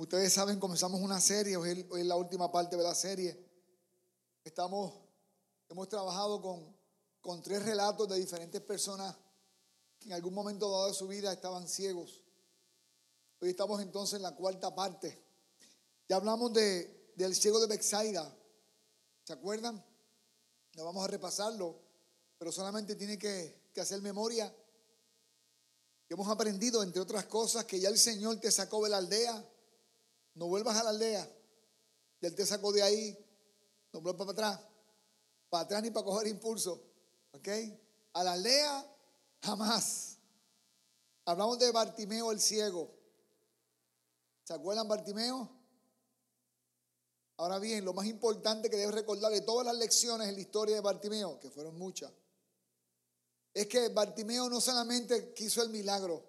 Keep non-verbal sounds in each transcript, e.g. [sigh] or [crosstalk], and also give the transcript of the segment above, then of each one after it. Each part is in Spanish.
ustedes saben, comenzamos una serie, hoy es, la última parte de la serie. Estamos, hemos trabajado con, con tres relatos de diferentes personas que en algún momento dado de su vida estaban ciegos. Hoy estamos entonces en la cuarta parte. Ya hablamos de, del ciego de Bexaida. ¿Se acuerdan? No vamos a repasarlo, pero solamente tiene que hacer memoria. Hemos aprendido, entre otras cosas, que ya el Señor te sacó de la aldea. No vuelvas a la aldea. Ya Él te sacó de ahí. No vuelvas para atrás. Para atrás ni para coger impulso. ¿Ok? A la aldea, jamás. Hablamos de Bartimeo el ciego. ¿Se acuerdan Bartimeo? Ahora bien, lo más importante que debes recordar de todas las lecciones en la historia de Bartimeo, que fueron muchas, es que Bartimeo no solamente quiso el milagro,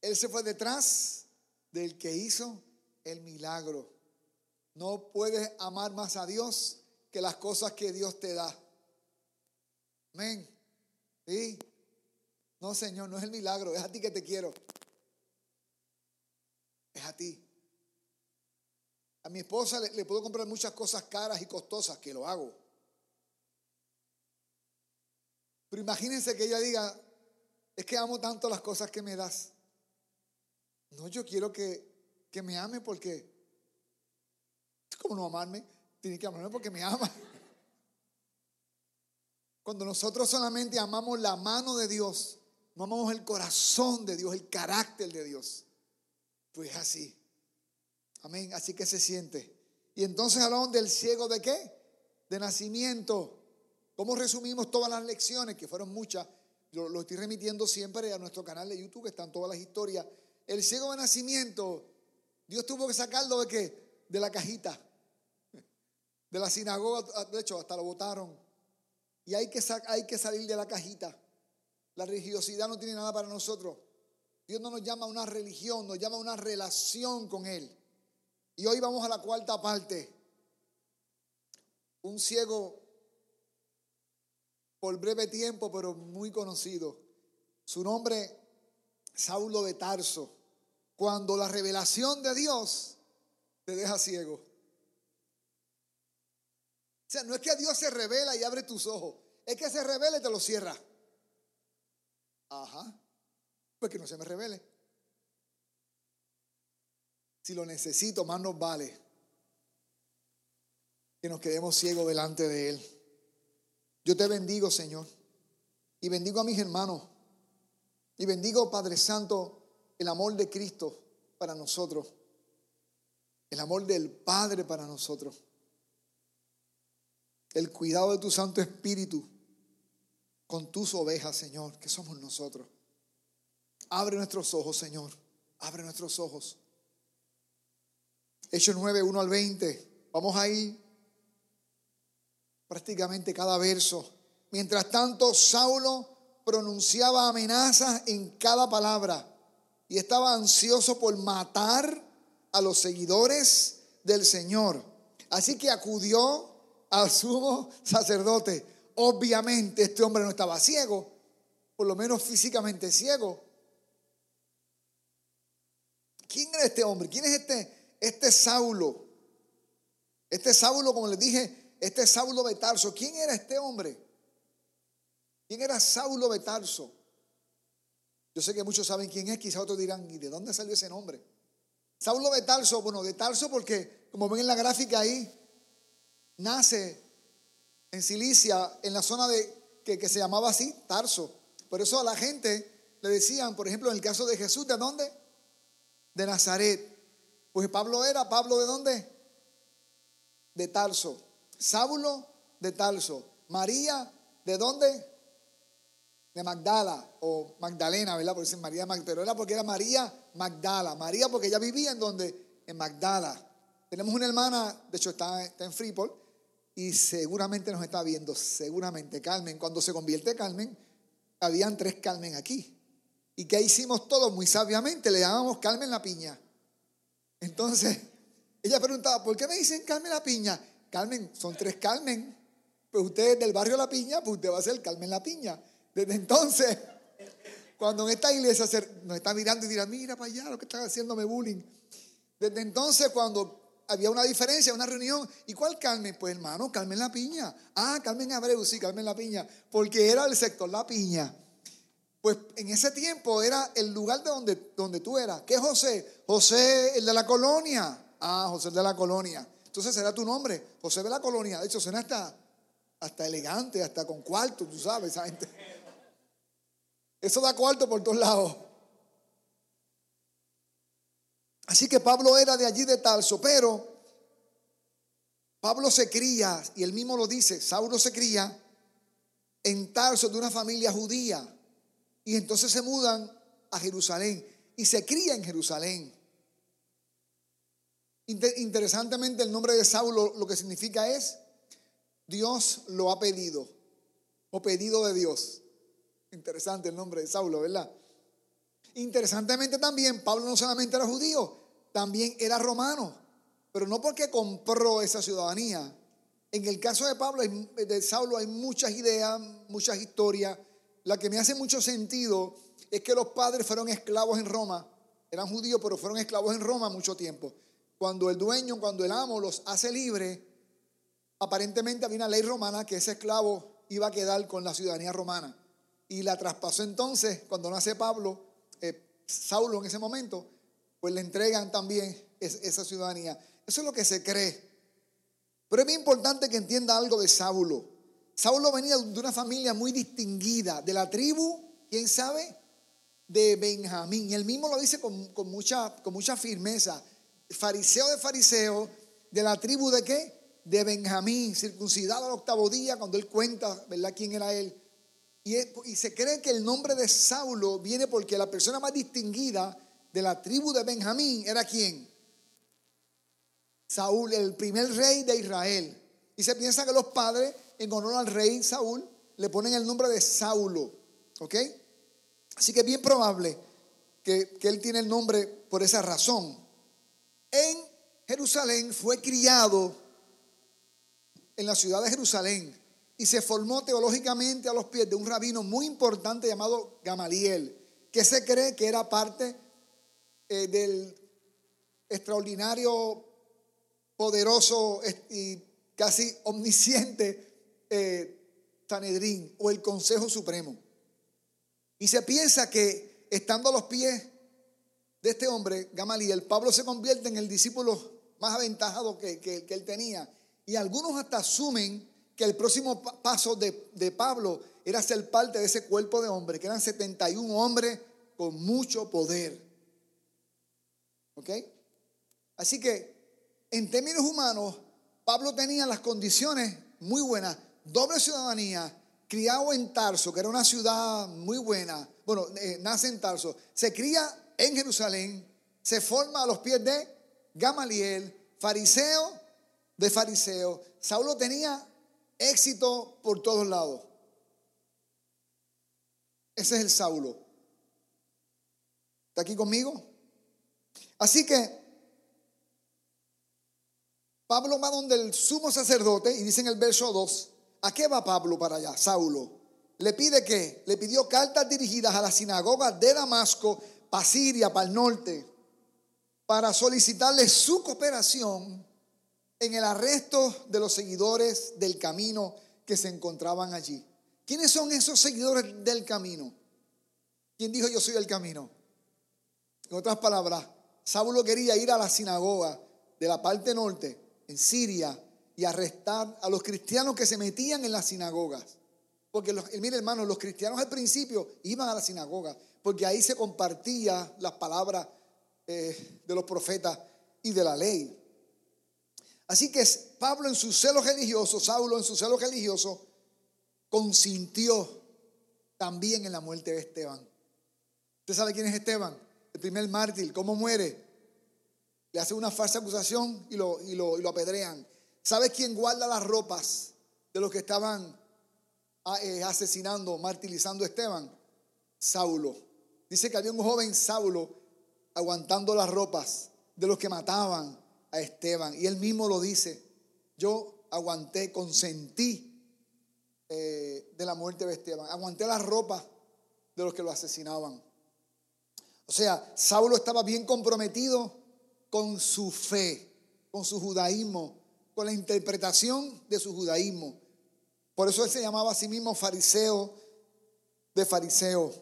él se fue detrás del que hizo el milagro. No puedes amar más a Dios que las cosas que Dios te da. Amén. ¿Sí? No, Señor, no es el milagro, es a ti que te quiero. Es a ti. A mi esposa le, le puedo comprar muchas cosas caras y costosas, que lo hago. Pero imagínense que ella diga, es que amo tanto las cosas que me das. No, yo quiero que, que me ame porque, ¿cómo no amarme? Tiene que amarme porque me ama. Cuando nosotros solamente amamos la mano de Dios, no amamos el corazón de Dios, el carácter de Dios, pues así. Amén. Así que se siente. Y entonces hablamos del ciego de qué? De nacimiento. ¿Cómo resumimos todas las lecciones? Que fueron muchas. Yo lo estoy remitiendo siempre a nuestro canal de YouTube, están todas las historias. El ciego de nacimiento, Dios tuvo que sacarlo de qué? De la cajita. De la sinagoga, de hecho, hasta lo votaron. Y hay que, hay que salir de la cajita. La religiosidad no tiene nada para nosotros. Dios no nos llama a una religión, nos llama a una relación con Él. Y hoy vamos a la cuarta parte. Un ciego por breve tiempo, pero muy conocido. Su nombre, Saulo de Tarso. Cuando la revelación de Dios te deja ciego. O sea, no es que Dios se revela y abre tus ojos, es que se revela y te lo cierra. Ajá, pues que no se me revele. Si lo necesito, más nos vale que nos quedemos ciegos delante de Él. Yo te bendigo, Señor, y bendigo a mis hermanos, y bendigo, Padre Santo, el amor de Cristo para nosotros, el amor del Padre para nosotros, el cuidado de tu Santo Espíritu con tus ovejas, Señor, que somos nosotros. Abre nuestros ojos, Señor, abre nuestros ojos. Hechos 9, 1 al 20. Vamos ahí prácticamente cada verso. Mientras tanto, Saulo pronunciaba amenazas en cada palabra y estaba ansioso por matar a los seguidores del Señor. Así que acudió al [laughs] sumo sacerdote. Obviamente este hombre no estaba ciego, por lo menos físicamente ciego. ¿Quién era este hombre? ¿Quién es este, este Saulo? Este Saulo, como les dije, este Saulo de Tarso. ¿Quién era este hombre? ¿Quién era Saulo de Tarso? Yo sé que muchos saben quién es, quizá otros dirán, ¿y de dónde salió ese nombre? Saulo de Tarso, bueno, de Tarso porque, como ven en la gráfica ahí, nace en Cilicia, en la zona de, que, se llamaba así, Tarso. Por eso a la gente le decían, por ejemplo, en el caso de Jesús, ¿de dónde? De Nazaret. Pues Pablo era, ¿Pablo de dónde? De Tarso. Saulo de Tarso. María, ¿de dónde? De Magdala o Magdalena, ¿verdad? Porque dicen María Magdalena, pero era porque era María Magdala. María porque ella vivía en donde? En Magdala. Tenemos una hermana, de hecho está, está en Freeport, y seguramente nos está viendo, seguramente Carmen. Cuando se convierte Carmen, habían tres Carmen aquí. ¿Y qué hicimos todos? Muy sabiamente, le llamamos Carmen la piña. Entonces, [laughs] ella preguntaba, ¿por qué me dicen Carmen la piña? Carmen, son tres Carmen. Pues usted del barrio La Piña, pues usted va a ser Carmen La Piña. Desde entonces, cuando en esta iglesia nos está mirando y dirá, mira para allá lo que están haciéndome bullying. Desde entonces, cuando había una diferencia, una reunión, ¿y cuál Carmen? Pues hermano, Carmen La Piña. Ah, Carmen Abreu, sí, Carmen La Piña, porque era el sector La Piña. Pues en ese tiempo era el lugar de donde, donde tú eras. ¿Qué José? José, el de la colonia. Ah, José el de la colonia. Entonces era tu nombre, José de la colonia. De hecho, suena hasta, hasta elegante, hasta con cuarto, tú sabes, esa gente. Eso da cuarto por todos lados. Así que Pablo era de allí de Tarso, pero Pablo se cría, y él mismo lo dice, Saulo se cría en Tarso de una familia judía. Y entonces se mudan a Jerusalén y se cría en Jerusalén. Interesantemente el nombre de Saulo lo que significa es Dios lo ha pedido o pedido de Dios. Interesante el nombre de Saulo, ¿verdad? Interesantemente también Pablo no solamente era judío, también era romano, pero no porque compró esa ciudadanía. En el caso de Pablo, de Saulo hay muchas ideas, muchas historias la que me hace mucho sentido es que los padres fueron esclavos en Roma, eran judíos, pero fueron esclavos en Roma mucho tiempo. Cuando el dueño, cuando el amo los hace libres, aparentemente había una ley romana que ese esclavo iba a quedar con la ciudadanía romana. Y la traspasó entonces, cuando nace Pablo, eh, Saulo en ese momento, pues le entregan también esa ciudadanía. Eso es lo que se cree. Pero es muy importante que entienda algo de Saulo. Saulo venía de una familia muy distinguida, de la tribu, ¿quién sabe? De Benjamín. Y él mismo lo dice con, mucha, con mucha firmeza. Fariseo de fariseo, de la tribu de qué? De Benjamín, circuncidado al octavo día, cuando él cuenta, ¿verdad?, quién era él. Y, se cree que el nombre de Saulo viene porque la persona más distinguida de la tribu de Benjamín era quién? Saúl, el primer rey de Israel. Y se piensa que los padres en honor al rey Saúl, le ponen el nombre de Saulo. ¿Ok? Así que es bien probable que, que él tiene el nombre por esa razón. En Jerusalén fue criado en la ciudad de Jerusalén y se formó teológicamente a los pies de un rabino muy importante llamado Gamaliel, que se cree que era parte eh, del extraordinario, poderoso y casi omnisciente eh, Sanedrín o el Consejo Supremo. Y se piensa que estando a los pies de este hombre, Gamaliel, Pablo se convierte en el discípulo más aventajado que, que, él tenía. Y algunos hasta asumen que el próximo paso de, de, Pablo era ser parte de ese cuerpo de hombres, que eran 71 hombres con mucho poder. ¿Ok? Así que, en términos humanos, Pablo tenía las condiciones muy buenas doble ciudadanía, criado en Tarso, que era una ciudad muy buena, bueno, eh, nace en Tarso, se cría en Jerusalén, se forma a los pies de Gamaliel, fariseo de fariseo. Saulo tenía éxito por todos lados. Ese es el Saulo. ¿Está aquí conmigo? Así que Pablo va donde el sumo sacerdote y dice en el verso 2, ¿A qué va Pablo para allá? Saulo. Le pide que, le pidió cartas dirigidas a la sinagoga de Damasco, para Siria, para el norte, para solicitarle su cooperación en el arresto de los seguidores del camino que se encontraban allí. ¿Quiénes son esos seguidores del camino? ¿Quién dijo yo soy el camino? En otras palabras, Saulo quería ir a la sinagoga de la parte norte, en Siria, y arrestar a los cristianos que se metían en las sinagogas. Porque, los, mire hermano, los cristianos al principio iban a la sinagoga, porque ahí se compartía las palabras eh, de los profetas y de la ley. Así que Pablo en su celo religioso, Saulo en su celo religioso, consintió también en la muerte de Esteban. ¿Usted sabe quién es Esteban? El primer mártir. ¿Cómo muere? Le hace una falsa acusación y lo, y lo, y lo apedrean. ¿Sabes quién guarda las ropas de los que estaban ah, eh, asesinando, martirizando a Esteban? Saulo. Dice que había un joven Saulo aguantando las ropas de los que mataban Esteban. Y él mismo lo dice. Yo aguanté, consentí eh, de la muerte de Esteban. Aguanté las ropas de los que lo asesinaban. O sea, Saulo estaba bien comprometido con su fe, con su judaísmo, con la interpretación de su judaísmo. Por eso él se llamaba a sí mismo fariseo de fariseo.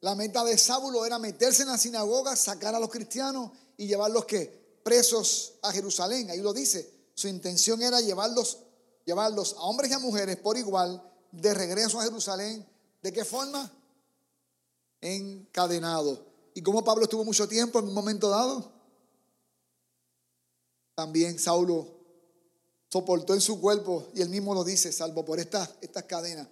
La meta de Sábulo era meterse en la sinagoga, sacar a los cristianos y llevarlos que presos a Jerusalén. Ahí lo dice. Su intención era llevarlos, llevarlos a hombres y a mujeres por igual de regreso a Jerusalén. ¿De qué forma? Encadenado. ¿Y como Pablo estuvo mucho tiempo en un momento dado? También Saulo soportó en su cuerpo, y él mismo lo dice, salvo por estas, estas cadenas.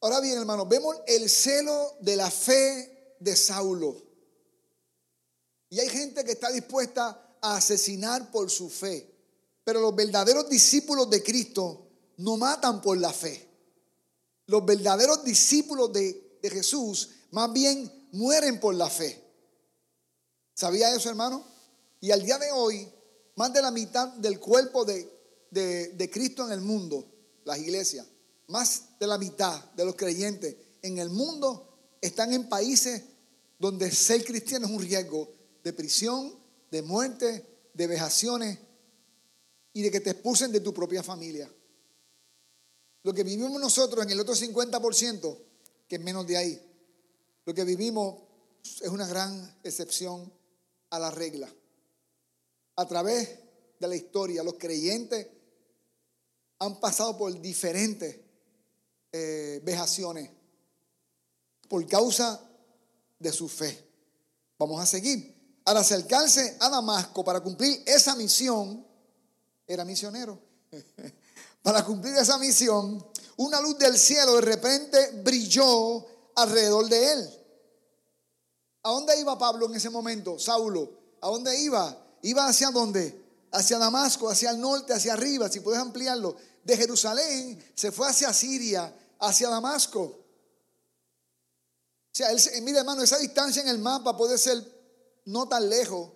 Ahora bien, hermanos, vemos el celo de la fe de Saulo. Y hay gente que está dispuesta a asesinar por su fe. Pero los verdaderos discípulos de Cristo no matan por la fe. Los verdaderos discípulos de, de Jesús más bien mueren por la fe. ¿Sabía eso, hermano? Y al día de hoy, más de la mitad del cuerpo de, de, Cristo en el mundo, las iglesias, más de la mitad de los creyentes en el mundo están en países donde ser cristiano es un riesgo de prisión, de muerte, de vejaciones y de que te expulsen de tu propia familia. Lo que vivimos nosotros en el otro 50%, que es menos de ahí, lo que vivimos es una gran excepción a la regla a través de la historia, los creyentes han pasado por diferentes eh, vejaciones por causa de su fe. Vamos a seguir. Al acercarse a Damasco para cumplir esa misión, era misionero. [laughs] para cumplir esa misión, una luz del cielo de repente brilló alrededor de él. ¿A dónde iba Pablo en ese momento? Saulo. ¿A dónde iba? iba hacia dónde? Hacia Damasco, hacia el norte, hacia arriba, si puedes ampliarlo. De Jerusalén se fue hacia Siria, hacia Damasco. O sea, él, mira hermano, esa distancia en el mapa puede ser no tan lejos.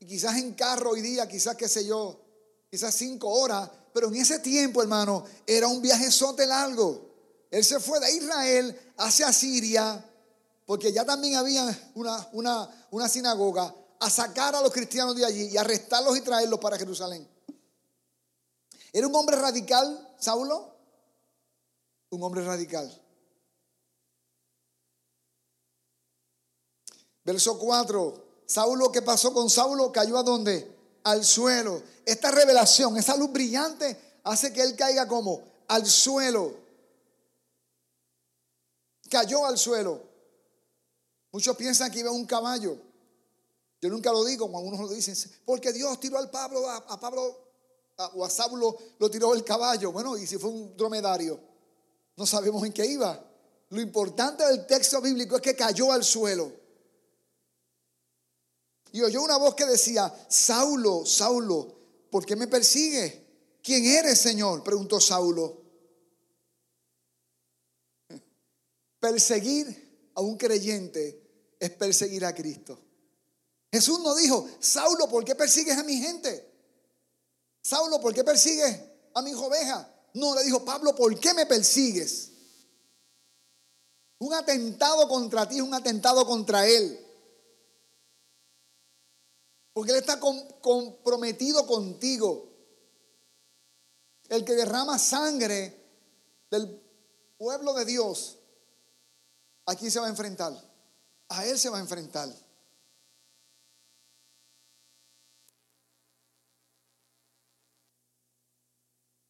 Y quizás en carro hoy día, quizás qué sé yo, quizás cinco horas. Pero en ese tiempo, hermano, era un viaje sote largo. Él se fue de Israel hacia Siria, porque ya también había una, una, una sinagoga a sacar a los cristianos de allí y arrestarlos y traerlos para Jerusalén. ¿Era un hombre radical, Saulo? Un hombre radical. Verso 4. Saulo, ¿qué pasó con Saulo? Cayó a dónde? Al suelo. Esta revelación, esa luz brillante, hace que él caiga como al suelo. Cayó al suelo. Muchos piensan que iba un caballo. Yo nunca lo digo, cuando unos lo dicen, porque Dios tiró al Pablo, a, Pablo o a Saulo lo tiró el caballo. Bueno, y si fue un dromedario, no sabemos en qué iba. Lo importante del texto bíblico es que cayó al suelo. Y oyó una voz que decía, Saulo, Saulo, ¿por qué me persigue? ¿Quién eres, Señor? Preguntó Saulo. Perseguir a un creyente es perseguir a Cristo. Jesús no dijo, Saulo, ¿por qué persigues a mi gente? Saulo, ¿por qué persigues a mi oveja? No, le dijo, Pablo, ¿por qué me persigues? Un atentado contra ti es un atentado contra él. Porque él está comprometido contigo. El que derrama sangre del pueblo de Dios, ¿a quién se va a enfrentar? A él se va a enfrentar.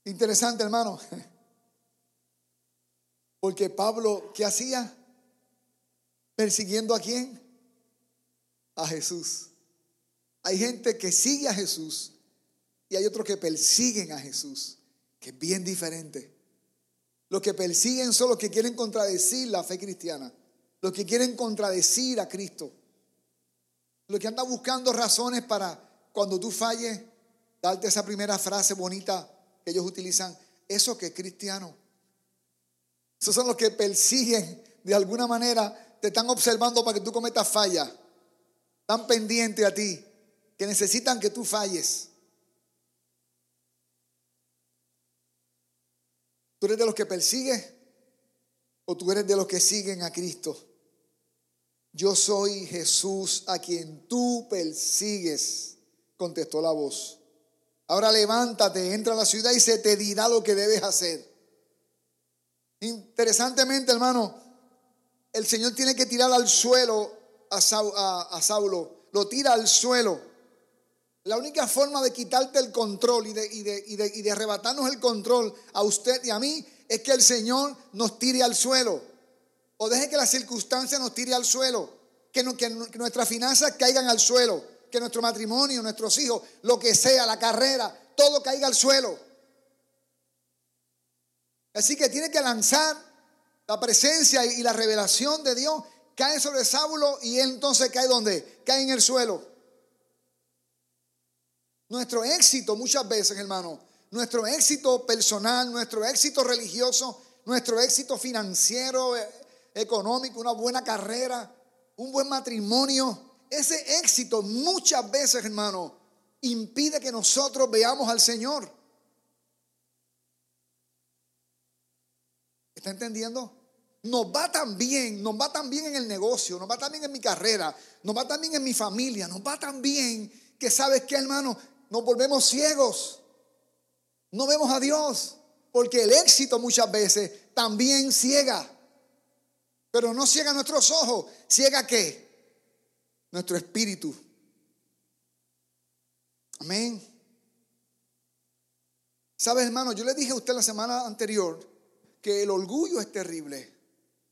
Interesante, hermano. [laughs] Porque Pablo, ¿qué hacía? Persiguiendo a quién? A Jesús. Hay gente que sigue a Jesús y hay otros que persiguen a Jesús, que es bien diferente. Los que persiguen son los que quieren contradecir la fe cristiana, los que quieren contradecir a Cristo, los que andan buscando razones para cuando tú falles, darte esa primera frase bonita que ellos utilizan, eso que es cristiano. Esos son los que persiguen de alguna manera, te están observando para que tú cometas falla. Están pendientes a ti, que necesitan que tú falles. ¿Tú eres de los que persigues o tú eres de los que siguen a Cristo? Yo soy Jesús a quien tú persigues, contestó la voz. Ahora levántate, entra a la ciudad y se te dirá lo que debes hacer. Interesantemente, hermano, el Señor tiene que tirar al suelo a, Saulo. Lo tira al suelo. La única forma de quitarte el control y de, y de, arrebatarnos el control a usted y a mí es que el Señor nos tire al suelo. O deje que las circunstancias nos tire al suelo. Que, nuestras finanzas caigan al suelo que nuestro matrimonio, nuestros hijos, lo que sea, la carrera, todo caiga al suelo. Así que tiene que lanzar la presencia y la revelación de Dios, cae sobre Saulo y él entonces cae donde? Cae en el suelo. Nuestro éxito muchas veces, hermano, nuestro éxito personal, nuestro éxito religioso, nuestro éxito financiero, eh, económico, una buena carrera, un buen matrimonio, ese éxito muchas veces, hermano, impide que nosotros veamos al Señor. ¿Está entendiendo? Nos va tan bien, nos va tan bien en el negocio, nos va tan bien en mi carrera, nos va tan bien en mi familia, nos va tan bien que sabes que, hermano, nos volvemos ciegos. No vemos a Dios, porque el éxito muchas veces también ciega. Pero no ciega nuestros ojos, ciega qué? nuestro espíritu. Amén. ¿Sabes, hermano? Yo le dije a usted la semana anterior que el orgullo es terrible,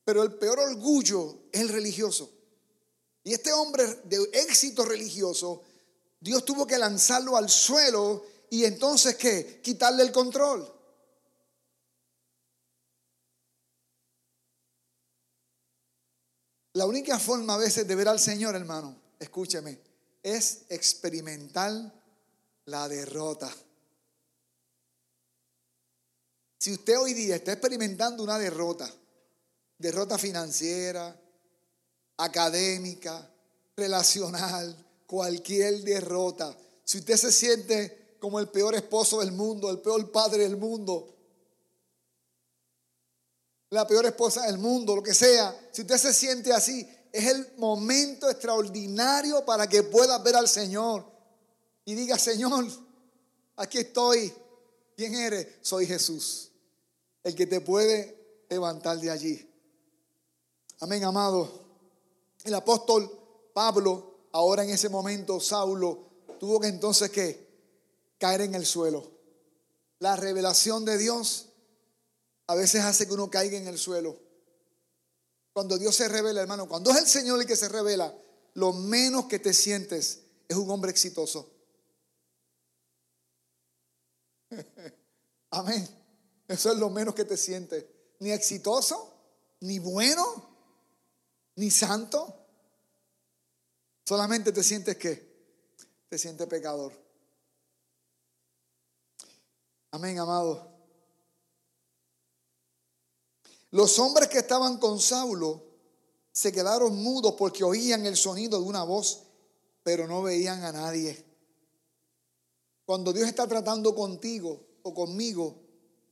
pero el peor orgullo es el religioso. Y este hombre de éxito religioso, Dios tuvo que lanzarlo al suelo y entonces, ¿qué? Quitarle el control. La única forma a veces de ver al Señor, hermano, escúcheme, es experimentar la derrota. Si usted hoy día está experimentando una derrota, derrota financiera, académica, relacional, cualquier derrota, si usted se siente como el peor esposo del mundo, el peor padre del mundo, la peor esposa del mundo, lo que sea, si usted se siente así, es el momento extraordinario para que pueda ver al Señor y diga, Señor, aquí estoy. ¿Quién eres? Soy Jesús, el que te puede levantar de allí. Amén, amado. El apóstol Pablo, ahora en ese momento, Saulo, tuvo que entonces que caer en el suelo. La revelación de Dios a veces hace que uno caiga en el suelo. Cuando Dios se revela, hermano, cuando es el Señor el que se revela, lo menos que te sientes es un hombre exitoso. [laughs] Amén. Eso es lo menos que te sientes. Ni exitoso, ni bueno, ni santo. Solamente te sientes que te sientes pecador. Amén, amado. Los hombres que estaban con Saulo se quedaron mudos porque oían el sonido de una voz, pero no veían a nadie. Cuando Dios está tratando contigo o conmigo,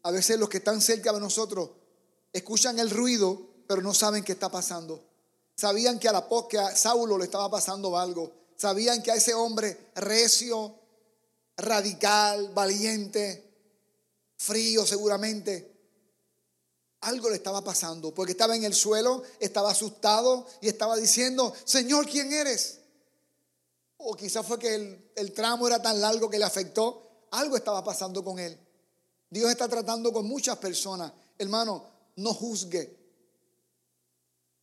a veces los que están cerca de nosotros escuchan el ruido, pero no saben qué está pasando. Sabían que a, la, que a Saulo le estaba pasando algo. Sabían que a ese hombre recio, radical, valiente, frío seguramente, algo le estaba pasando, porque estaba en el suelo, estaba asustado y estaba diciendo, Señor, ¿quién eres? O quizás fue que el, el tramo era tan largo que le afectó. Algo estaba pasando con él. Dios está tratando con muchas personas. Hermano, no juzgue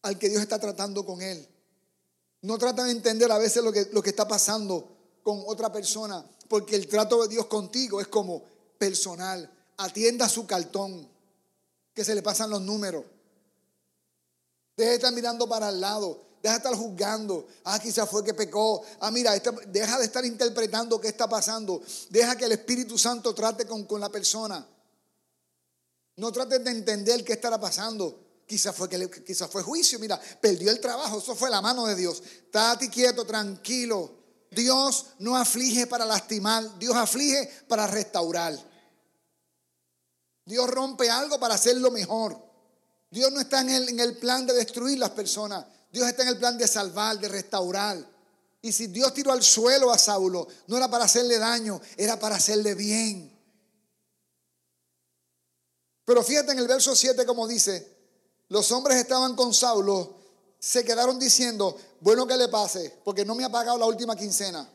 al que Dios está tratando con él. No trata de entender a veces lo que, lo que está pasando con otra persona, porque el trato de Dios contigo es como personal. Atienda su cartón que se le pasan los números. Deja de estar mirando para el lado. Deja de estar juzgando. Ah, quizás fue que pecó. Ah, mira, deja de estar interpretando qué está pasando. Deja que el Espíritu Santo trate con, con la persona. No trates de entender qué estará pasando. Quizás fue, que quizás fue juicio. Mira, perdió el trabajo. Eso fue la mano de Dios. Estate quieto, tranquilo. Dios no aflige para lastimar. Dios aflige para restaurar. Dios rompe algo para hacerlo mejor. Dios no está en el, en el plan de destruir las personas. Dios está en el plan de salvar, de restaurar. Y si Dios tiró al suelo a Saulo, no era para hacerle daño, era para hacerle bien. Pero fíjate en el verso 7 como dice, los hombres estaban con Saulo, se quedaron diciendo, bueno que le pase, porque no me ha pagado la última quincena.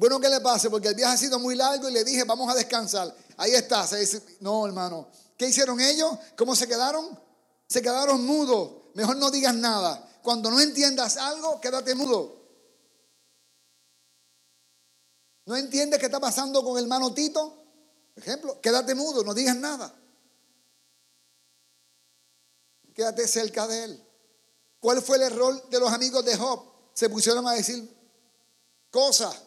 Bueno que le pase, porque el viaje ha sido muy largo y le dije, vamos a descansar. Ahí está. Se dice, no, hermano. ¿Qué hicieron ellos? ¿Cómo se quedaron? Se quedaron mudos. Mejor no digas nada. Cuando no entiendas algo, quédate mudo. ¿No entiendes qué está pasando con el hermano Tito? Por ejemplo, quédate mudo, no digas nada. Quédate cerca de él. ¿Cuál fue el error de los amigos de Job? Se pusieron a decir cosas.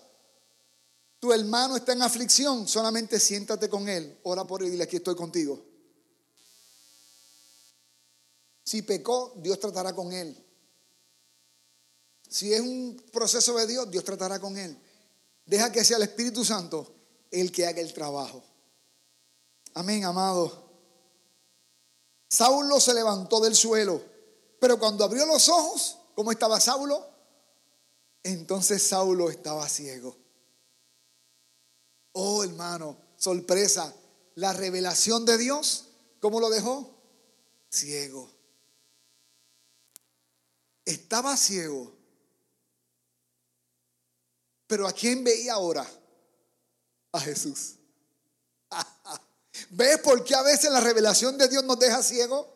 Tu hermano está en aflicción, solamente siéntate con él, ora por él y dile aquí estoy contigo. Si pecó, Dios tratará con él. Si es un proceso de Dios, Dios tratará con él. Deja que sea el Espíritu Santo el que haga el trabajo. Amén, amado. Saulo se levantó del suelo, pero cuando abrió los ojos, ¿cómo estaba Saulo? Entonces Saulo estaba ciego. Oh, hermano, sorpresa. La revelación de Dios, ¿cómo lo dejó? Ciego. Estaba ciego. Pero ¿a quién veía ahora? A Jesús. [laughs] ¿Ves por qué a veces la revelación de Dios nos deja ciego?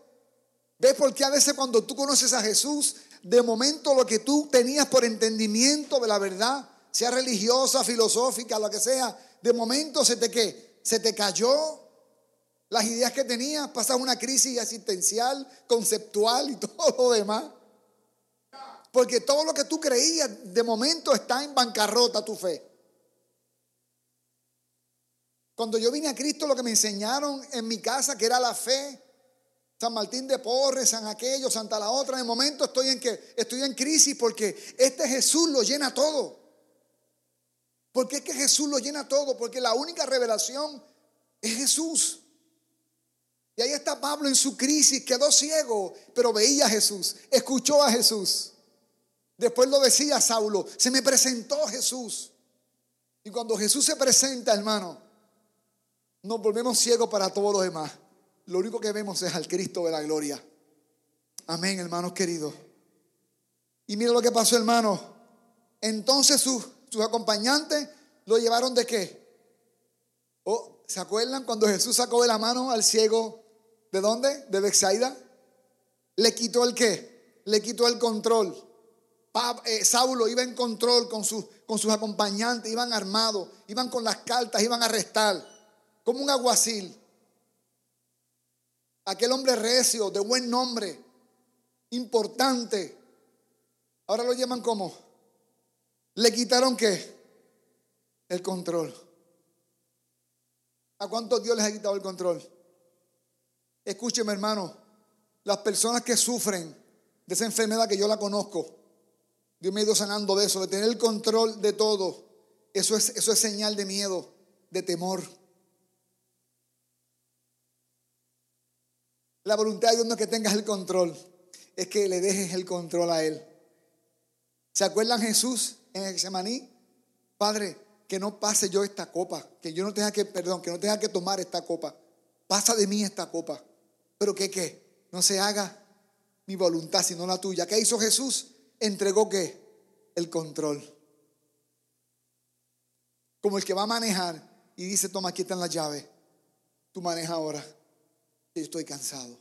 ¿Ves por qué a veces cuando tú conoces a Jesús, de momento lo que tú tenías por entendimiento de la verdad, sea religiosa, filosófica, lo que sea, de momento se te qué? Se te cayó las ideas que tenías, pasas una crisis existencial, conceptual y [laughs] todo lo demás. Porque todo lo que tú creías de momento está en bancarrota tu fe. Cuando yo vine a Cristo, lo que me enseñaron en mi casa, que era la fe, San Martín de Porres, San aquello, Santa la otra, de momento estoy en que estoy en crisis porque este Jesús lo llena todo. Porque es que Jesús lo llena todo, porque la única revelación es Jesús. Y ahí está Pablo en su crisis, quedó ciego, pero veía a Jesús, escuchó a Jesús. Después lo decía Saulo, se me presentó Jesús. Y cuando Jesús se presenta, hermano, nos volvemos ciegos para todos los demás. Lo único que vemos es al Cristo de la gloria. Amén, hermanos queridos. Y mira lo que pasó, hermano. Entonces sus, sus acompañantes lo llevaron de qué? Oh, ¿Se acuerdan cuando Jesús sacó de la mano al ciego? ¿De dónde? De Bexaida. Le quitó el qué? Le quitó el control. Eh, Saulo iba en control con sus, con sus acompañantes, iban armados, iban con las cartas, iban a arrestar, como un aguacil. Aquel hombre recio, de buen nombre, importante. Ahora lo llaman como. Le quitaron qué? El control. ¿A cuántos Dios les ha quitado el control? Escúcheme, hermano. Las personas que sufren de esa enfermedad que yo la conozco, Dios me ha ido sanando de eso, de tener el control de todo. Eso es, eso es señal de miedo, de temor. La voluntad de Dios no es que tengas el control, es que le dejes el control a Él. ¿Se acuerdan Jesús en el Getsemaní? Padre, que no pase yo esta copa, que yo no tenga que, perdón, que no tenga que tomar esta copa. Pasa de mí esta copa. Pero que qué? No se haga mi voluntad, sino la tuya. ¿Qué hizo Jesús? entregó qué? El control. Como el que va a manejar y dice, toma, aquí están las llaves. Tú maneja ahora. Estoy cansado.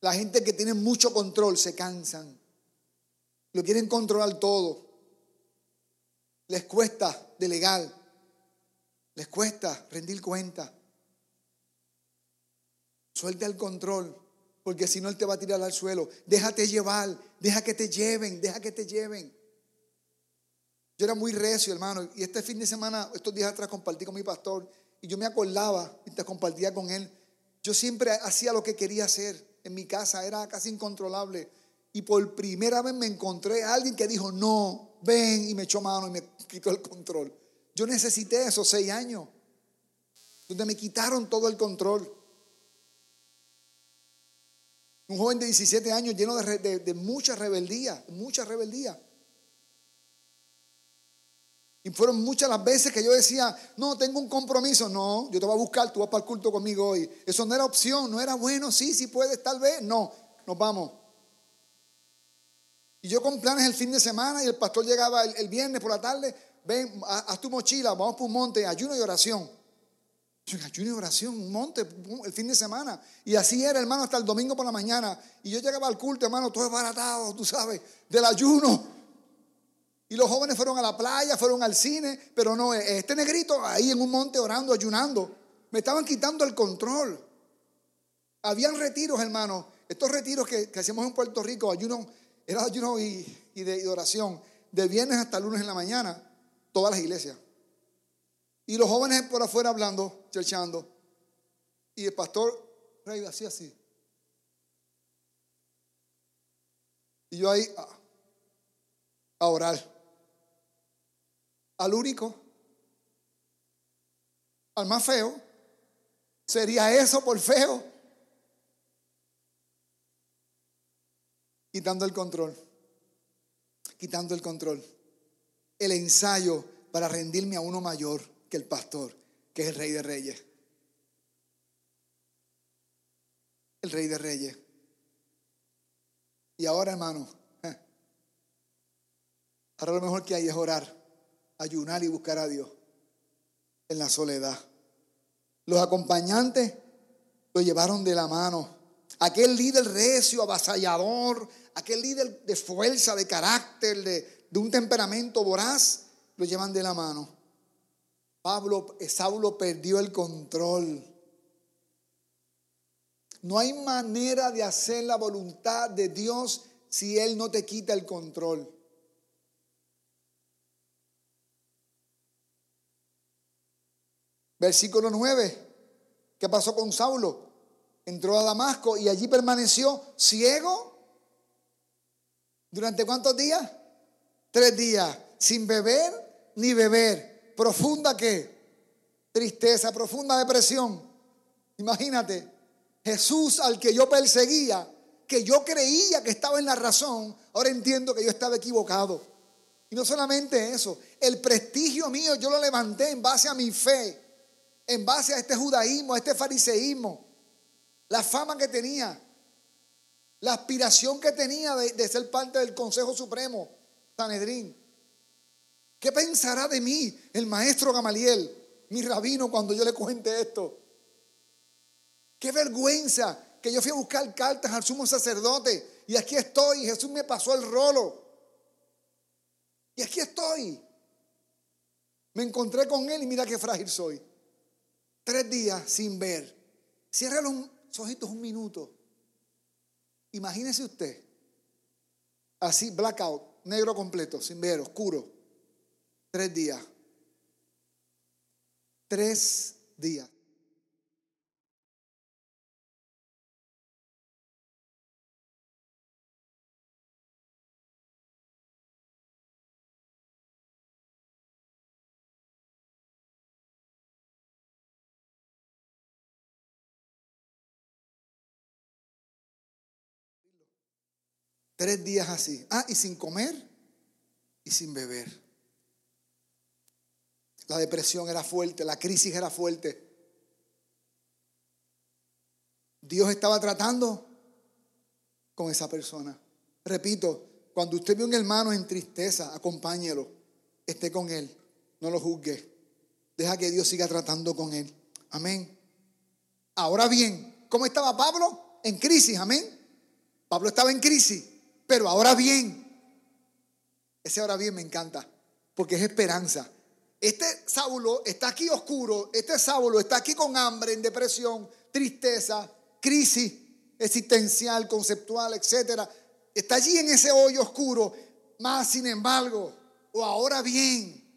La gente que tiene mucho control se cansan. Lo quieren controlar todo. Les cuesta delegar. Les cuesta rendir cuenta. Suelta el control porque si no Él te va a tirar al suelo. Déjate llevar, deja que te lleven, deja que te lleven. Yo era muy recio, hermano, y este fin de semana, estos días atrás, compartí con mi pastor y yo me acordaba te compartía con él. Yo siempre hacía lo que quería hacer en mi casa, era casi incontrolable. Y por primera vez me encontré a alguien que dijo, no, ven, y me echó mano y me [laughs] quitó el control. Yo necesité esos seis años, donde me quitaron todo el control. Un joven de 17 años lleno de, de mucha rebeldía, mucha rebeldía. Y fueron muchas las veces que yo decía, no, tengo un compromiso. No, yo te voy a buscar, tú vas para el culto conmigo hoy. Eso no era opción, no era bueno, sí, sí puedes, tal vez. No, nos vamos. Y yo con planes el fin de semana y el pastor llegaba el, viernes por la tarde, ven, haz tu mochila, vamos por un monte, ayuno y oración. Ayuno y oración, un monte, el fin de semana. Y así era, hermano, hasta el domingo por la mañana. Y yo llegaba al culto, hermano, todo baratado, tú sabes, del ayuno. Y los jóvenes fueron a la playa, fueron al cine, pero no, este negrito ahí en un monte orando, ayunando. Me estaban quitando el control. Habían retiros, hermano. Estos retiros que, hacíamos en Puerto Rico, ayuno, era ayuno y, de oración, de viernes hasta lunes en la mañana, todas las iglesias. Y los jóvenes por afuera hablando, cherchando. Y el pastor rey así, así. Y yo ahí a, a orar al único, al más feo. ¿Sería eso por feo? Quitando el control, quitando el control. El ensayo para rendirme a uno mayor que el pastor, que es el rey de reyes. El rey de reyes. Y ahora, hermano, eh, ahora lo mejor que hay es orar ayunar y buscar a Dios en la soledad. Los acompañantes lo llevaron de la mano. Aquel líder recio, avasallador, aquel líder de fuerza, de carácter, de, de un temperamento voraz, lo llevan de la mano. Pablo, Saulo perdió el control. No hay manera de hacer la voluntad de Dios si Él no te quita el control. Versículo 9. ¿Qué pasó con Saulo? Entró a Damasco y allí permaneció ciego. ¿Durante cuántos días? Tres días. Sin beber ni beber. Profunda qué? Tristeza, profunda depresión. Imagínate, Jesús al que yo perseguía, que yo creía que estaba en la razón, ahora entiendo que yo estaba equivocado. Y no solamente eso, el prestigio mío yo lo levanté en base a mi fe en base a este judaísmo, a este fariseísmo, la fama que tenía, la aspiración que tenía de, ser parte del Consejo Supremo, Sanedrín. ¿Qué pensará de mí el maestro Gamaliel, mi rabino, cuando yo le cuente esto? Qué vergüenza que yo fui a buscar cartas al sumo sacerdote y aquí estoy, Jesús me pasó el rolo. Y aquí estoy. Me encontré con él y mira qué frágil soy tres días sin ver. Cierra los ojitos un minuto. Imagínese usted, así, blackout, negro completo, sin ver, oscuro. Tres días. Tres días. Tres días así. Ah, y sin comer y sin beber. La depresión era fuerte, la crisis era fuerte. Dios estaba tratando con esa persona. Repito, cuando usted ve a un hermano en tristeza, acompáñelo, esté con él, no lo juzgue. Deja que Dios siga tratando con él. Amén. Ahora bien, ¿cómo estaba Pablo? En crisis, amén. Pablo estaba en crisis. Pero ahora bien, ese ahora bien me encanta, porque es esperanza. Este Saulo está aquí oscuro, este Saulo está aquí con hambre, en depresión, tristeza, crisis existencial, conceptual, etc. Está allí en ese hoyo oscuro, más sin embargo, o ahora bien,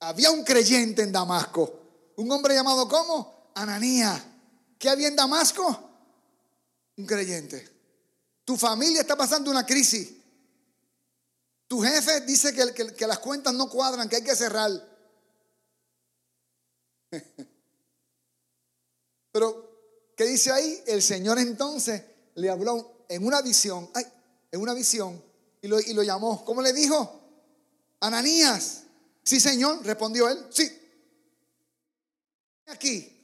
había un creyente en Damasco, un hombre llamado ¿cómo? Ananía. ¿Qué había en Damasco? Un creyente. Tu familia está pasando una crisis. Tu jefe dice que, las cuentas no cuadran, que hay que cerrar. [laughs] Pero ¿qué dice ahí? El Señor entonces le habló en una visión, ay, en una visión, y lo, y lo llamó. ¿Cómo le dijo? Ananías. Sí, Señor, respondió él. Sí. Aquí.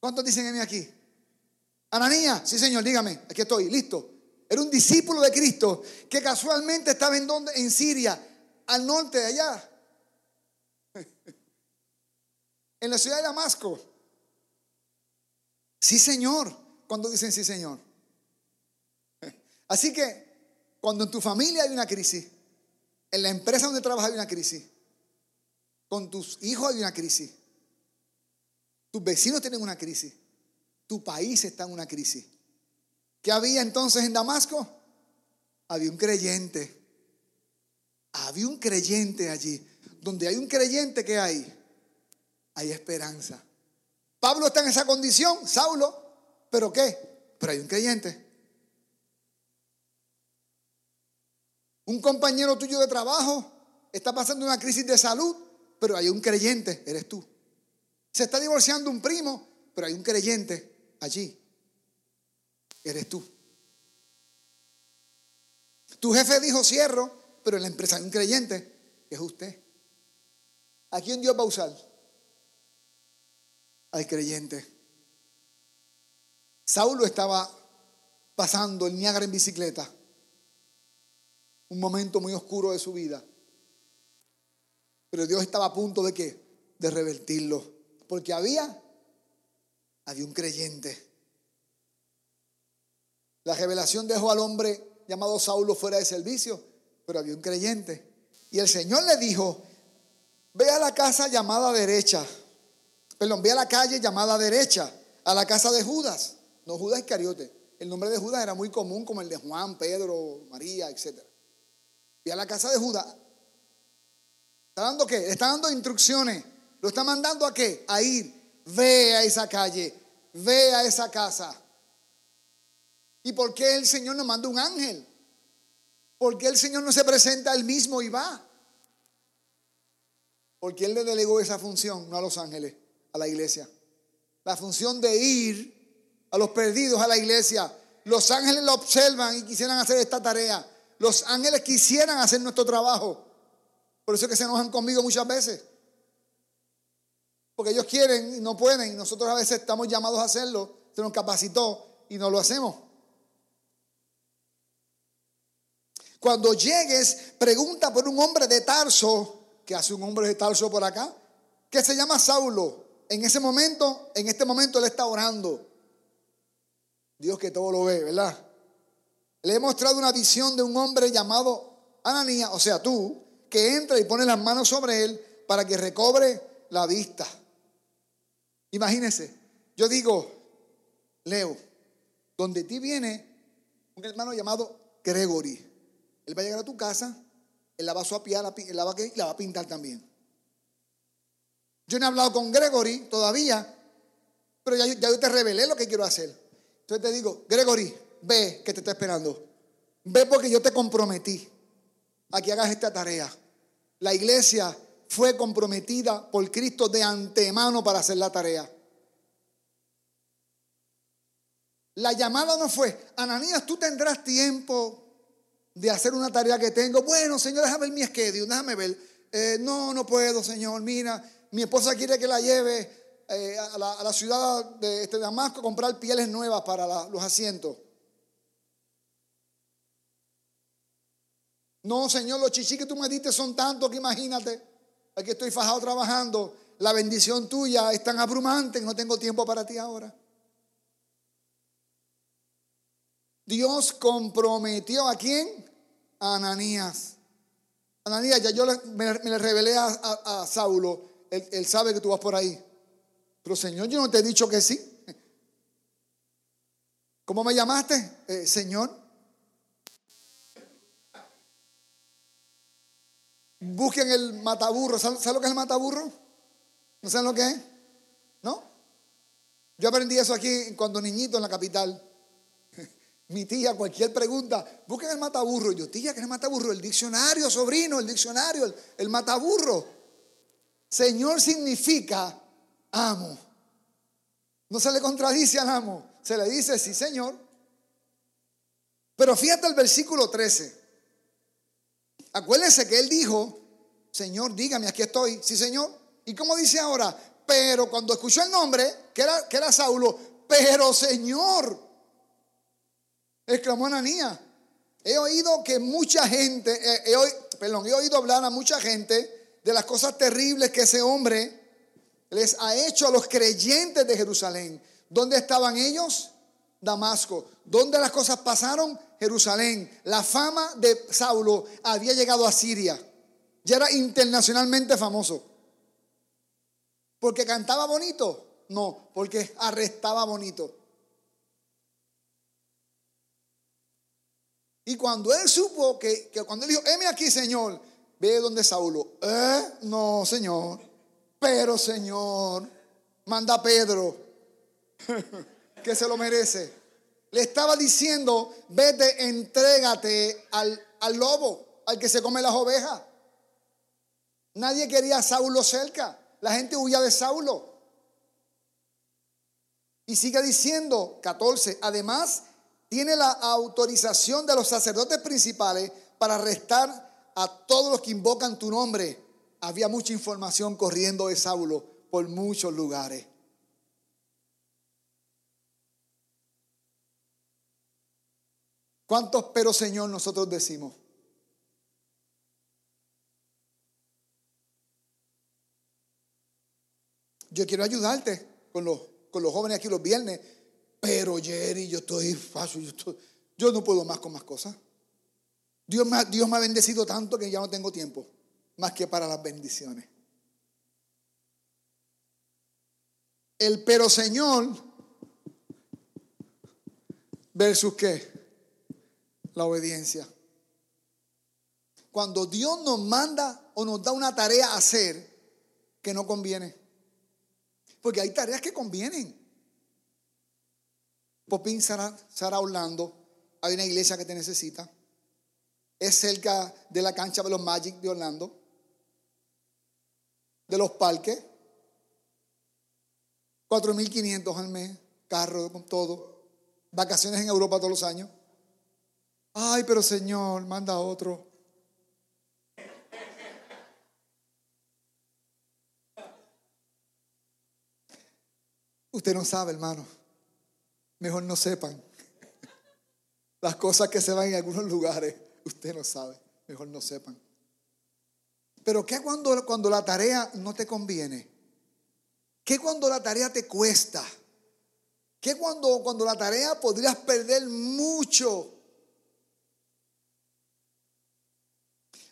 ¿Cuántos dicen en mí aquí? Ananías, sí, Señor, dígame, aquí estoy, listo. Era un discípulo de Cristo que casualmente estaba en donde, en Siria, al norte de allá, [laughs] en la ciudad de Damasco. Sí, Señor. Cuando dicen sí, Señor. [laughs] Así que cuando en tu familia hay una crisis, en la empresa donde trabajas hay una crisis, con tus hijos hay una crisis, tus vecinos tienen una crisis, tu país está en una crisis. ¿Qué había entonces en Damasco? Había un creyente. Había un creyente allí. Donde hay un creyente, ¿qué hay? Hay esperanza. Pablo está en esa condición, Saulo, pero ¿qué? Pero hay un creyente. Un compañero tuyo de trabajo está pasando una crisis de salud, pero hay un creyente, eres tú. Se está divorciando un primo, pero hay un creyente allí. Eres tú. Tu jefe dijo cierro, pero en la empresa hay un creyente, es usted. ¿A quién Dios va a usar? Al creyente. Saulo estaba pasando el Niágara en bicicleta. Un momento muy oscuro de su vida. Pero Dios estaba a punto de qué? De revertirlo. Porque había, había un creyente. La revelación dejó al hombre llamado Saulo fuera de servicio, pero había un creyente. Y el Señor le dijo, ve a la casa llamada derecha, perdón, ve a la calle llamada derecha, a la casa de Judas, no Judas Iscariote. El nombre de Judas era muy común como el de Juan, Pedro, María, etc. Ve a la casa de Judas. ¿Está dando qué? Le está dando instrucciones. ¿Lo está mandando a qué? A ir. Ve a esa calle. Ve a esa casa. ¿Y por qué el Señor no manda un ángel? ¿Por qué el Señor no se presenta él mismo y va? Porque Él le delegó esa función, no a los ángeles, a la iglesia. La función de ir a los perdidos a la iglesia. Los ángeles lo observan y quisieran hacer esta tarea. Los ángeles quisieran hacer nuestro trabajo. Por eso es que se enojan conmigo muchas veces. Porque ellos quieren y no pueden. Y nosotros a veces estamos llamados a hacerlo. Se nos capacitó y no lo hacemos. Cuando llegues, pregunta por un hombre de Tarso, que hace un hombre de Tarso por acá, que se llama Saulo. En ese momento, en este momento él está orando. Dios que todo lo ve, ¿verdad? Le he mostrado una visión de un hombre llamado Ananías, o sea, tú, que entra y pone las manos sobre él para que recobre la vista. Imagínese, yo digo, Leo, donde ti viene un hermano llamado Gregory. Él va a llegar a tu casa, él la va a suapiar, la va, la va a pintar también. Yo no he hablado con Gregory todavía, pero ya, ya yo te revelé lo que quiero hacer. Entonces te digo, Gregory, ve que te está esperando. Ve porque yo te comprometí a que hagas esta tarea. La iglesia fue comprometida por Cristo de antemano para hacer la tarea. La llamada no fue, Ananías, tú tendrás tiempo de hacer una tarea que tengo. Bueno, Señor, déjame ver mi schedule, déjame ver. Eh, no, no puedo, Señor. Mira, mi esposa quiere que la lleve eh, a, la, ciudad de este Damasco a comprar pieles nuevas para los asientos. No, Señor, los chichis que tú me diste son tantos que imagínate. Aquí estoy fajado trabajando. La bendición tuya es tan abrumante que no tengo tiempo para ti ahora. Dios comprometió a quién? A Ananías. Ananías, ya yo me, le revelé a, Saulo, él, sabe que tú vas por ahí. Pero Señor, yo no te he dicho que sí. ¿Cómo me llamaste? Eh, señor. Busquen el mataburro. ¿Sabes lo que es el mataburro? ¿No saben lo que es? ¿No? Yo aprendí eso aquí cuando niñito en la capital. Mi tía, cualquier pregunta, busquen el mataburro. Yo, tía, ¿qué es el mataburro? El diccionario, sobrino, el diccionario, el, mataburro. Señor significa amo. No se le contradice al amo, se le dice, sí, Señor. Pero fíjate el versículo 13. Acuérdese que él dijo, Señor, dígame, aquí estoy. Sí, Señor. ¿Y cómo dice ahora? Pero cuando escuchó el nombre, que era, que era Saulo, pero Señor, exclamó Ananías. He oído que mucha gente, eh, he, perdón, he oído hablar a mucha gente de las cosas terribles que ese hombre les ha hecho a los creyentes de Jerusalén. ¿Dónde estaban ellos? Damasco. ¿Dónde las cosas pasaron? Jerusalén. La fama de Saulo había llegado a Siria. Ya era internacionalmente famoso. ¿Porque cantaba bonito? No, porque arrestaba bonito. Y cuando él supo que, cuando él dijo, heme aquí, Señor, ve donde Saulo. ¿Eh? No, Señor. Pero, Señor, manda a Pedro, [laughs] que se lo merece. Le estaba diciendo, vete, entrégate al, al lobo, al que se come las ovejas. Nadie quería a Saulo cerca. La gente huía de Saulo. Y sigue diciendo, 14, además tiene la autorización de los sacerdotes principales para arrestar a todos los que invocan tu nombre. Había mucha información corriendo de Saulo por muchos lugares. ¿Cuántos pero Señor nosotros decimos? Yo quiero ayudarte con los, con los jóvenes aquí los viernes, pero Jerry, yo estoy fácil, yo, no puedo más con más cosas. Dios me, Dios me ha bendecido tanto que ya no tengo tiempo, más que para las bendiciones. El pero Señor versus qué? la obediencia. Cuando Dios nos manda o nos da una tarea a hacer que no conviene. Porque hay tareas que convienen. Popín Sara, Sara Orlando, hay una iglesia que te necesita. Es cerca de la cancha de los Magic de Orlando, de los parques. 4.500 al mes, carro con todo. Vacaciones en Europa todos los años. Ay, pero Señor, manda otro. Usted no sabe, hermano. Mejor no sepan. Las cosas que se van en algunos lugares, usted no sabe. Mejor no sepan. Pero ¿qué cuando, cuando la tarea no te conviene? ¿Qué cuando la tarea te cuesta? ¿Qué cuando, cuando la tarea podrías perder mucho?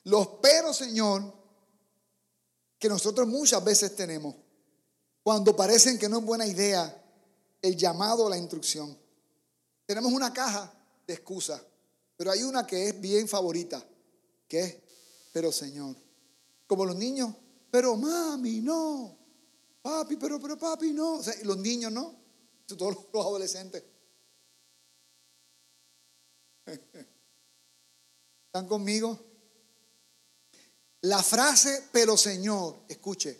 Los pero, Señor, que nosotros muchas veces tenemos, cuando parecen que no es buena idea el llamado o la instrucción. Tenemos una caja de excusas, pero hay una que es bien favorita, que es, pero Señor, como los niños, pero mami, no, papi, pero, pero papi, no. Los niños, ¿no? [laughs] Todos los adolescentes. [laughs] ¿Están conmigo? La frase, pero Señor, escuche,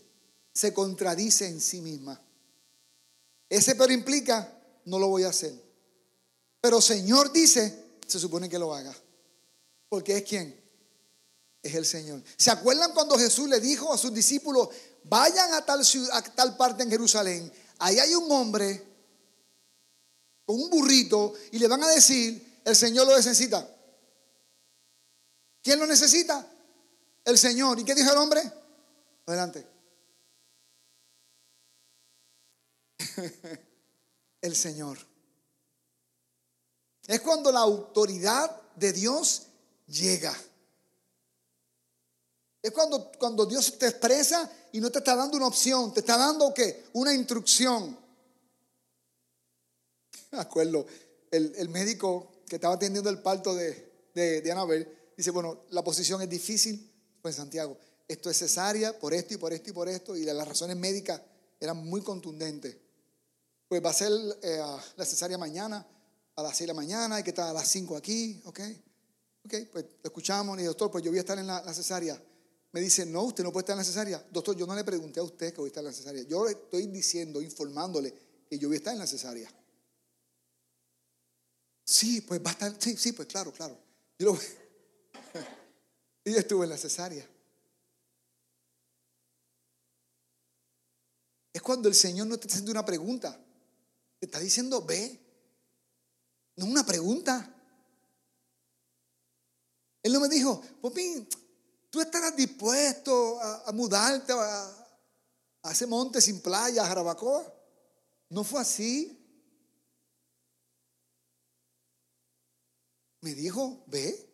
se contradice en sí misma. Ese pero implica, no lo voy a hacer. Pero Señor dice, se supone que lo haga. Porque es quien? Es el Señor. ¿Se acuerdan cuando Jesús le dijo a sus discípulos, vayan a tal, a tal parte en Jerusalén? Ahí hay un hombre con un burrito y le van a decir, el Señor lo necesita. ¿Quién lo necesita? el Señor. ¿Y qué dijo el hombre? Adelante. [laughs] el Señor. Es cuando la autoridad de Dios llega. Es cuando, cuando Dios te expresa y no te está dando una opción, te está dando ¿qué? Una instrucción. [laughs] Me acuerdo, el, médico que estaba atendiendo el parto de, de, de Anabel dice, bueno, la posición es difícil, pues Santiago, esto es cesárea por esto y por esto y por esto, y las razones médicas eran muy contundentes. Pues va a ser eh, la cesárea mañana, a las 6 de la mañana, hay que estar a las 5 aquí, ¿ok? Ok, pues lo escuchamos, y doctor, pues yo voy a estar en la, cesárea. Me dice, no, usted no puede estar en la cesárea. Doctor, yo no le pregunté a usted que voy a estar en la cesárea. Yo le estoy diciendo, informándole y yo voy a estar en la cesárea. Sí, pues va a estar, sí, sí, pues claro, claro. Yo y yo estuve en la cesárea. Es cuando el Señor no te haciendo una pregunta, te está diciendo ve. No una pregunta. Él no me dijo, Popín, tú estarás dispuesto a, mudarte a, a, ese monte sin playa, a Jarabacoa. No fue así. Me dijo, ve.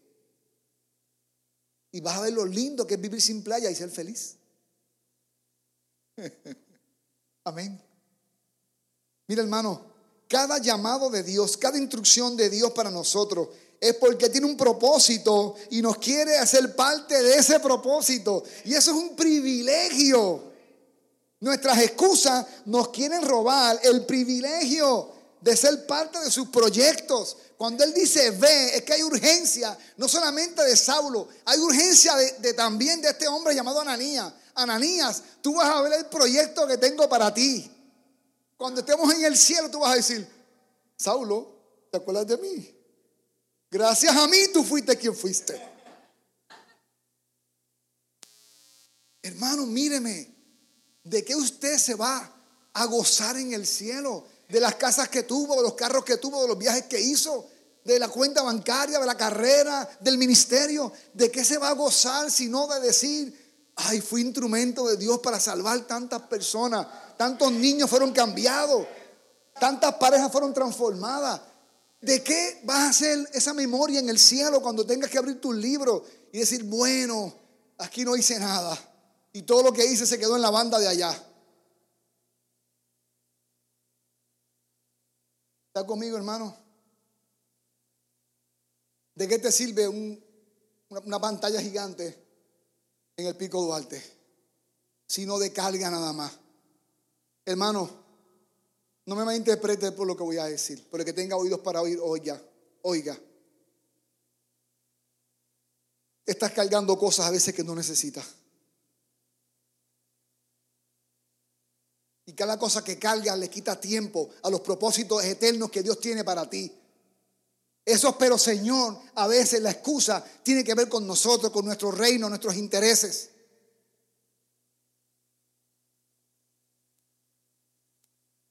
Y vas a ver lo lindo que es vivir sin playa y ser feliz. [laughs] Amén. Mira hermano, cada llamado de Dios, cada instrucción de Dios para nosotros es porque tiene un propósito y nos quiere hacer parte de ese propósito. Y eso es un privilegio. Nuestras excusas nos quieren robar el privilegio de ser parte de sus proyectos. Cuando Él dice ve, es que hay urgencia, no solamente de Saulo, hay urgencia de, también de este hombre llamado Ananías. Ananías, tú vas a ver el proyecto que tengo para ti. Cuando estemos en el cielo, tú vas a decir, Saulo, ¿te acuerdas de mí? Gracias a mí tú fuiste quien fuiste. Hermano, míreme, ¿de qué usted se va a gozar en el cielo? De las casas que tuvo, de los carros que tuvo, de los viajes que hizo, de la cuenta bancaria, de la carrera, del ministerio. ¿De qué se va a gozar si no de decir, ay, fui instrumento de Dios para salvar tantas personas, tantos niños fueron cambiados, tantas parejas fueron transformadas? ¿De qué vas a hacer esa memoria en el cielo cuando tengas que abrir tu libro y decir, bueno, aquí no hice nada? Y todo lo que hice se quedó en la banda de allá. ¿Está conmigo, hermano? ¿De qué te sirve una, una, pantalla gigante en el pico Duarte? Sino de carga nada más. Hermano, no me malinterprete por lo que voy a decir, pero el que tenga oídos para oír, oiga, oiga. Estás cargando cosas a veces que no necesitas. Y cada cosa que carga le quita tiempo a los propósitos eternos que Dios tiene para ti. Eso, pero Señor, a veces la excusa tiene que ver con nosotros, con nuestro reino, nuestros intereses.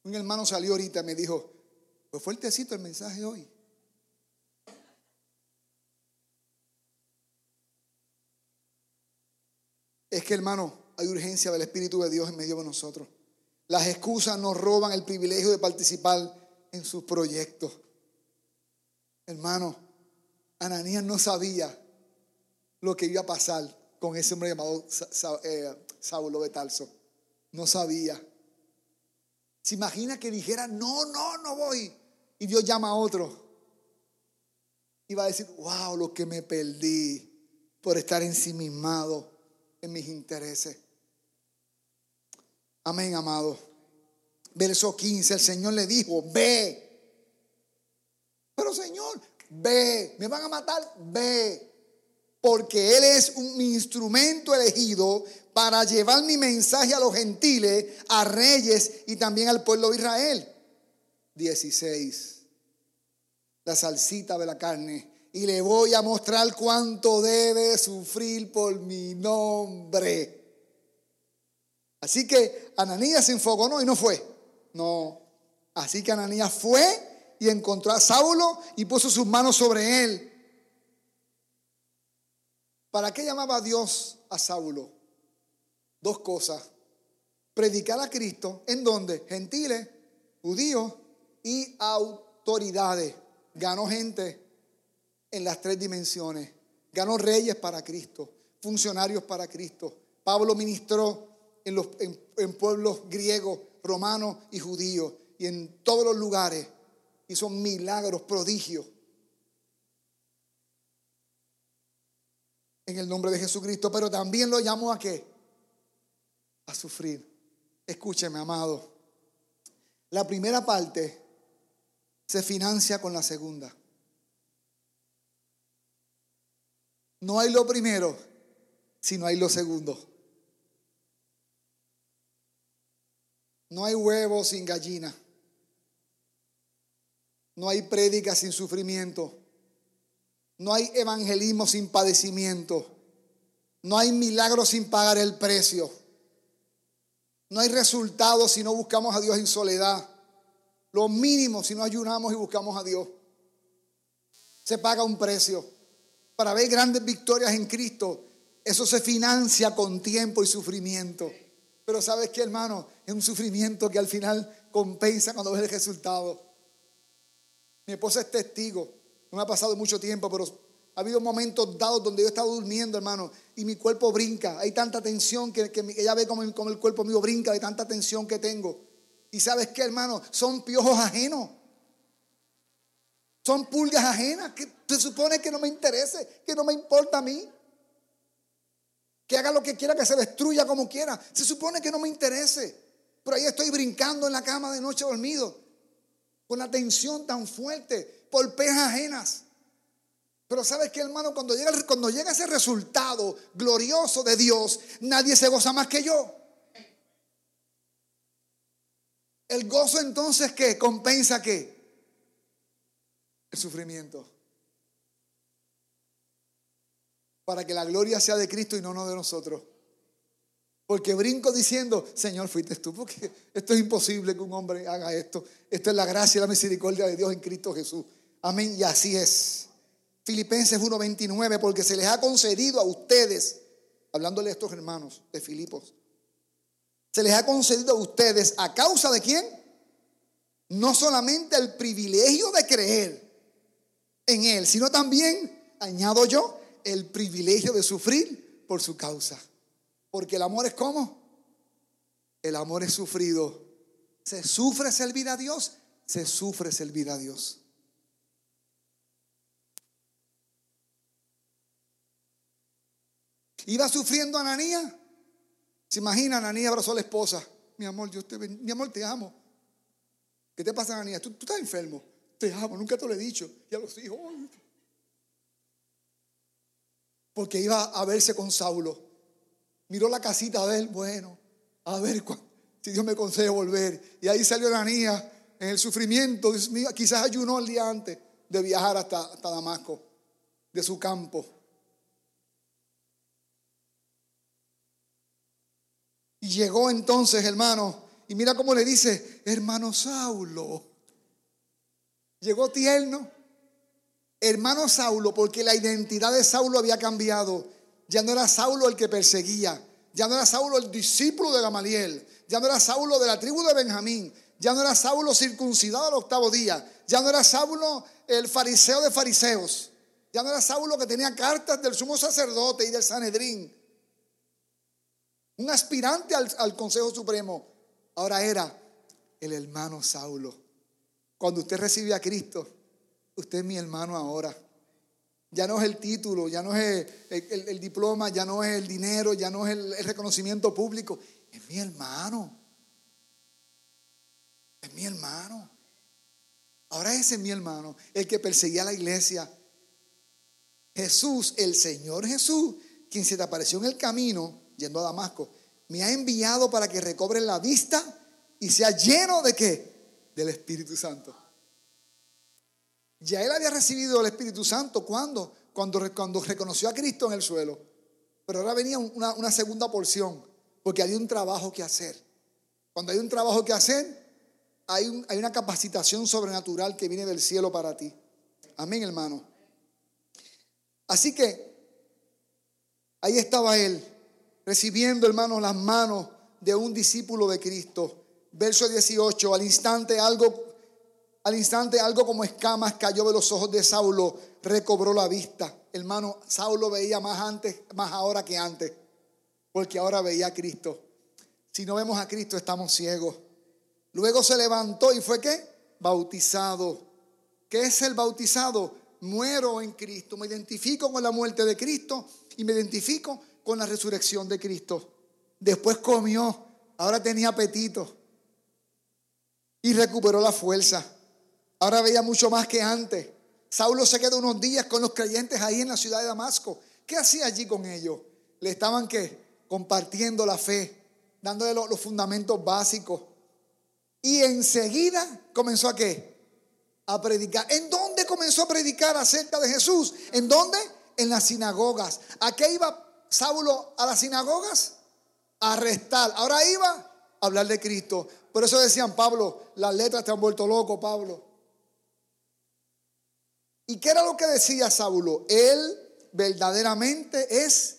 Un hermano salió ahorita y me dijo, pues fuertecito el mensaje hoy. Es que hermano, hay urgencia del Espíritu de Dios en medio de nosotros. Las excusas nos roban el privilegio de participar en sus proyectos. Hermano, Ananías no sabía lo que iba a pasar con ese hombre llamado eh, Saulo de. No sabía. Se imagina que dijera, no, no, no voy. Y Dios llama a otro. Y va a decir, wow, lo que me perdí por estar ensimismado en mis intereses. Amén, amado. Verso 15, el Señor le dijo, ve. Pero Señor, ve, me van a matar, ve. Porque Él es un instrumento elegido para llevar mi mensaje a los gentiles, a reyes y también al pueblo de Israel. 16. La salsita de la carne. Y le voy a mostrar cuánto debe sufrir por mi nombre. Así que Ananías se enfocó y no fue. No. Así que Ananías fue y encontró a Saulo y puso sus manos sobre él. ¿Para qué llamaba Dios a Saulo? Dos cosas. Predicar a Cristo, ¿en donde Gentiles, judíos y autoridades. Ganó gente en las tres dimensiones. Ganó reyes para Cristo, funcionarios para Cristo. Pablo ministró en, los, en pueblos griegos, romanos y judíos. Y en todos los lugares hizo milagros, prodigios. En el nombre de Jesucristo. Pero también lo llamó a qué? A sufrir. Escúcheme, amado. La primera parte se financia con la segunda. No hay lo primero si no hay lo segundo. No hay huevo sin gallina. No hay prédica sin sufrimiento. No hay evangelismo sin padecimiento. No hay milagro sin pagar el precio. No hay resultado si no buscamos a Dios en soledad. Lo mínimo si no ayunamos y buscamos a Dios. Se paga un precio. Para ver grandes victorias en Cristo, eso se financia con tiempo y sufrimiento. Pero sabes qué, hermano, es un sufrimiento que al final compensa cuando ves el resultado. Mi esposa es testigo. No me ha pasado mucho tiempo, pero ha habido momentos dados donde yo he estado durmiendo, hermano, y mi cuerpo brinca. Hay tanta tensión que, ella ve como, el cuerpo mío brinca de tanta tensión que tengo. Y sabes qué, hermano, son piojos ajenos. Son pulgas ajenas que se supone que no me interese, que no me importa a mí. Que haga lo que quiera, que se destruya como quiera. Se supone que no me interese. Pero ahí estoy brincando en la cama de noche dormido con la tensión tan fuerte por pejas ajenas. Pero sabes que hermano, cuando llega, ese resultado glorioso de Dios, nadie se goza más que yo. El gozo entonces que compensa qué? El sufrimiento. Para que la gloria sea de Cristo y no, no de nosotros. Porque brinco diciendo, Señor, fuiste tú, porque esto es imposible que un hombre haga esto. Esto es la gracia y la misericordia de Dios en Cristo Jesús. Amén. Y así es. Filipenses 1:29, porque se les ha concedido a ustedes, hablándole a estos hermanos de Filipos, se les ha concedido a ustedes a causa de quién? No solamente el privilegio de creer en Él, sino también, añado yo, el privilegio de sufrir por su causa. Porque el amor es como? El amor es sufrido. Se sufre servir a Dios, se sufre servir a Dios. Iba sufriendo Ananía. Se imagina, Ananía abrazó a la esposa. Mi amor, yo te, mi amor, te amo. ¿Qué te pasa, Ananía? ¿Tú, estás enfermo. Te amo, nunca te lo he dicho. Y a los hijos. Porque iba a verse con Saulo miró la casita de él, bueno, a ver si Dios me concede volver. Y ahí salió niña en el sufrimiento, quizás ayunó el día antes de viajar hasta Damasco, de su campo. Y llegó entonces, hermano, y mira cómo le dice, hermano Saulo. Llegó tierno, hermano Saulo, porque la identidad de Saulo había cambiado. Ya no era Saulo el que perseguía, ya no era Saulo el discípulo de Gamaliel, ya no era Saulo de la tribu de Benjamín, ya no era Saulo circuncidado al octavo día, ya no era Saulo el fariseo de fariseos, ya no era Saulo que tenía cartas del sumo sacerdote y del Sanedrín, un aspirante al, al Consejo Supremo, ahora era el hermano Saulo. Cuando usted recibe a Cristo, usted es mi hermano ahora. Ya no es el título, ya no es el, diploma, ya no es el dinero, ya no es el, el reconocimiento público. Es mi hermano. Es mi hermano. Ahora ese es mi hermano, el que perseguía a la iglesia. Jesús, el Señor Jesús, quien se te apareció en el camino, yendo a Damasco, me ha enviado para que recobre la vista y sea lleno de qué? Del Espíritu Santo. Ya él había recibido el Espíritu Santo cuando, cuando, cuando reconoció a Cristo en el suelo. Pero ahora venía una, una segunda porción, porque había un trabajo que hacer. Cuando hay un trabajo que hacer, hay, hay una capacitación sobrenatural que viene del cielo para ti. Amén, hermano. Así que ahí estaba él, recibiendo, hermano, las manos de un discípulo de Cristo. Verso 18, al instante algo al instante algo como escamas cayó de los ojos de Saulo, recobró la vista. Hermano, Saulo veía más antes, más ahora que antes, porque ahora veía a Cristo. Si no vemos a Cristo estamos ciegos. Luego se levantó y fue qué? Bautizado. ¿Qué es el bautizado? Muero en Cristo, me identifico con la muerte de Cristo y me identifico con la resurrección de Cristo. Después comió, ahora tenía apetito y recuperó la fuerza. Ahora veía mucho más que antes. Saulo se quedó unos días con los creyentes ahí en la ciudad de Damasco. ¿Qué hacía allí con ellos? Le estaban ¿qué? compartiendo la fe, dándole los, fundamentos básicos. Y enseguida comenzó a qué? a predicar. ¿En dónde comenzó a predicar acerca de Jesús? ¿En dónde? En las sinagogas. ¿A qué iba Saulo a las sinagogas? A arrestar. Ahora iba a hablar de Cristo. Por eso decían, Pablo, las letras te han vuelto loco, Pablo. ¿Y qué era lo que decía Saulo? Él verdaderamente es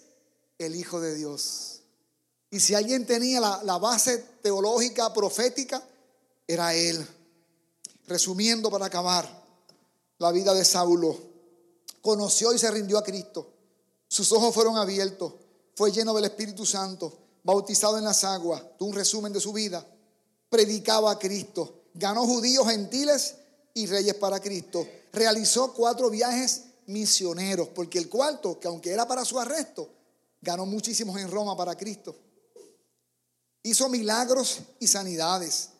el Hijo de Dios. Y si alguien tenía la, la base teológica, profética, era él. Resumiendo para acabar, la vida de Saulo. Conoció y se rindió a Cristo. Sus ojos fueron abiertos. Fue lleno del Espíritu Santo. Bautizado en las aguas. Un resumen de su vida. Predicaba a Cristo. Ganó judíos, gentiles y reyes para Cristo. Realizó cuatro viajes misioneros. Porque el cuarto, que aunque era para su arresto, ganó muchísimos en Roma para Cristo. Hizo milagros y sanidades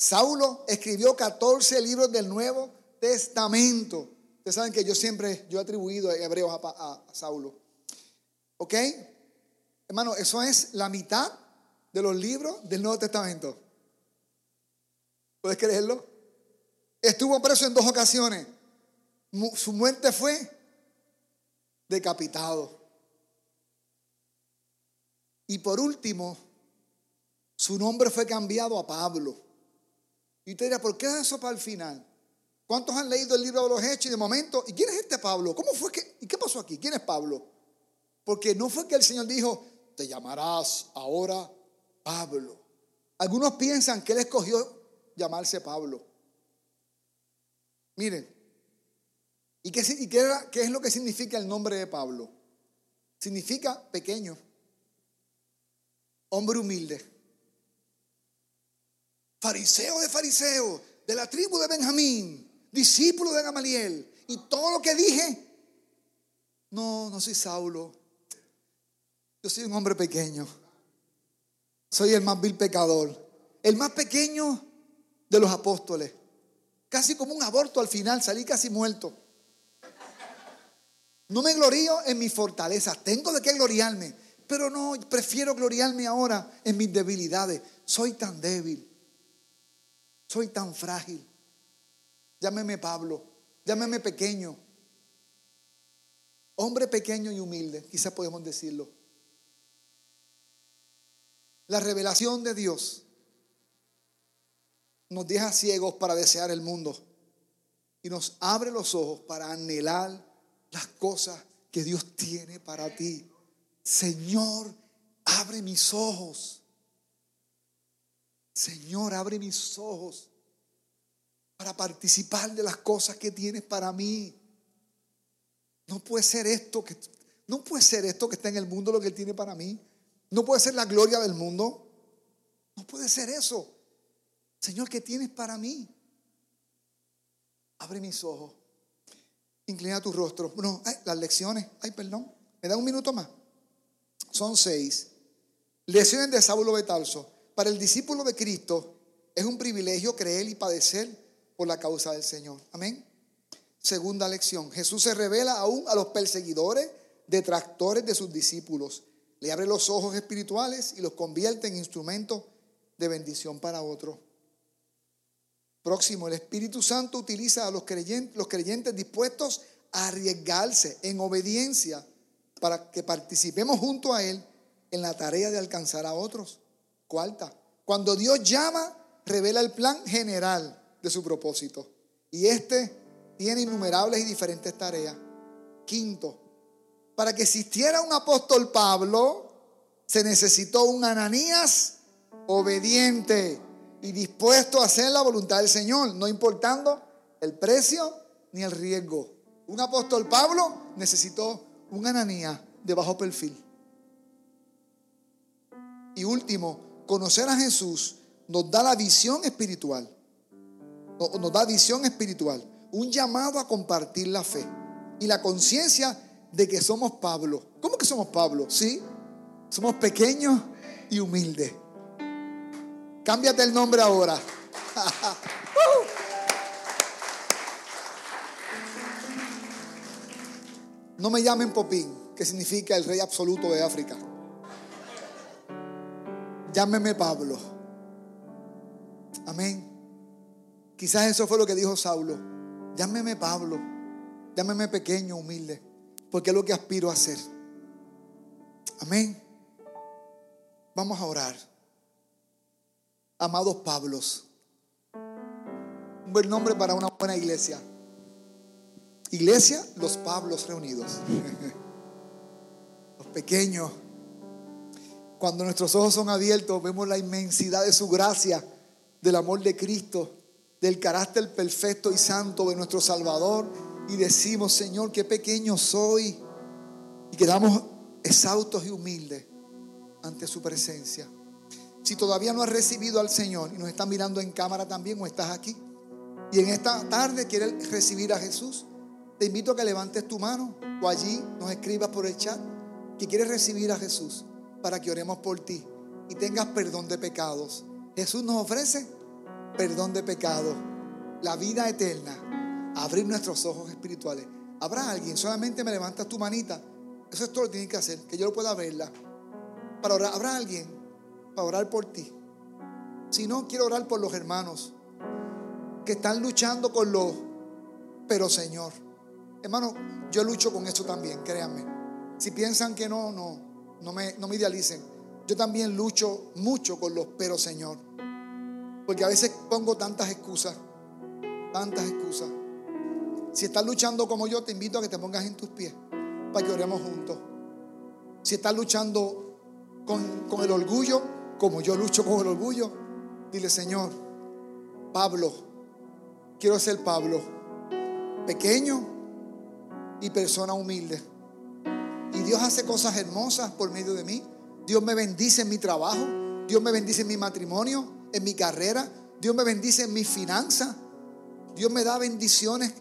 Saulo escribió 14 libros del Nuevo Testamento. Saben que yo siempre, yo he atribuido hebreos a, a, Saulo. ¿Ok? Hermano, eso es la mitad de los libros del Nuevo Testamento. ¿Puedes creerlo? Estuvo preso en dos ocasiones. Su muerte fue decapitado. Y por último, su nombre fue cambiado a Pablo. Y usted dirá, ¿por qué eso para el final? ¿Cuántos han leído el libro de los Hechos y de momento, ¿y quién es este Pablo? ¿Cómo fue que, y qué pasó aquí? ¿Quién es Pablo? Porque no fue que el Señor dijo, te llamarás ahora Pablo. Algunos piensan que él escogió llamarse Pablo. Miren, ¿y, qué, qué es lo que significa el nombre de Pablo? Significa pequeño, hombre humilde fariseo de fariseo, de la tribu de Benjamín, discípulo de Gamaliel. Y todo lo que dije, no, no soy Saulo. Yo soy un hombre pequeño. Soy el más vil pecador. El más pequeño de los apóstoles. Casi como un aborto al final, salí casi muerto. No me glorío en mi fortaleza. Tengo de qué gloriarme. Pero no, prefiero gloriarme ahora en mis debilidades. Soy tan débil. Soy tan frágil. Llámeme Pablo, llámeme pequeño. Hombre pequeño y humilde, quizás podemos decirlo. La revelación de Dios nos deja ciegos para desear el mundo y nos abre los ojos para anhelar las cosas que Dios tiene para ti. Señor, abre mis ojos Señor, abre mis ojos para participar de las cosas que tienes para mí. No puede ser esto que no puede ser esto que está en el mundo lo que él tiene para mí. No puede ser la gloria del mundo. No puede ser eso. Señor, ¿qué tienes para mí? Abre mis ojos. Inclina tu rostro. Bueno, las lecciones. Ay, perdón. ¿Me da un minuto más? Son seis. Lecciones de Saulo Betalso. Para el discípulo de Cristo es un privilegio creer y padecer por la causa del Señor. Amén. Segunda lección. Jesús se revela aún a los perseguidores, detractores de sus discípulos. Le abre los ojos espirituales y los convierte en instrumentos de bendición para otros. Próximo, el Espíritu Santo utiliza a los creyentes, los creyentes dispuestos a arriesgarse en obediencia para que participemos junto a Él en la tarea de alcanzar a otros. Cuarta, cuando Dios llama, revela el plan general de su propósito. Y este tiene innumerables y diferentes tareas. Quinto, para que existiera un apóstol Pablo, se necesitó un Ananías obediente y dispuesto a hacer la voluntad del Señor, no importando el precio ni el riesgo. Un apóstol Pablo necesitó un Ananías de bajo perfil. Y último, conocer a Jesús nos da la visión espiritual. Nos da visión espiritual. Un llamado a compartir la fe. Y la conciencia de que somos Pablo. ¿Cómo que somos Pablo? Sí. Somos pequeños y humildes. Cámbiate el nombre ahora. [laughs] No me llamen Popín, que significa el rey absoluto de África. Llámeme Pablo. Amén. Quizás eso fue lo que dijo Saulo. Llámeme Pablo. Llámeme pequeño, humilde. Porque es lo que aspiro a hacer. Amén. Vamos a orar. Amados Pablos. Un buen nombre para una buena iglesia. Iglesia, los Pablos reunidos. [laughs] los pequeños. Cuando nuestros ojos son abiertos, vemos la inmensidad de su gracia, del amor de Cristo, del carácter perfecto y santo de nuestro Salvador. Y decimos, Señor, qué pequeño soy. Y quedamos exhaustos y humildes ante su presencia. Si todavía no has recibido al Señor y nos estás mirando en cámara también o estás aquí y en esta tarde quieres recibir a Jesús, te invito a que levantes tu mano o allí nos escribas por el chat que quieres recibir a Jesús para que oremos por ti y tengas perdón de pecados. Jesús nos ofrece perdón de pecados, la vida eterna, abrir nuestros ojos espirituales. ¿Habrá alguien? Solamente me levantas tu manita. Eso es todo lo que tienes que hacer, que yo pueda verla. Para orar, ¿habrá alguien para orar por ti? Si no, quiero orar por los hermanos que están luchando con los, pero Señor. Hermano, yo lucho con eso también, créanme. Si piensan que no, no, no me, no me idealicen. Yo también lucho mucho con los pero Señor. Porque a veces pongo tantas excusas, tantas excusas. Si estás luchando como yo, te invito a que te pongas en tus pies para que oremos juntos. Si estás luchando con, con el orgullo, como yo lucho con el orgullo, dile, Señor, Pablo, quiero ser Pablo, pequeño y persona humilde. Y Dios hace cosas hermosas por medio de mí. Dios me bendice en mi trabajo. Dios me bendice en mi matrimonio, en mi carrera. Dios me bendice en mis finanzas. Dios me da bendiciones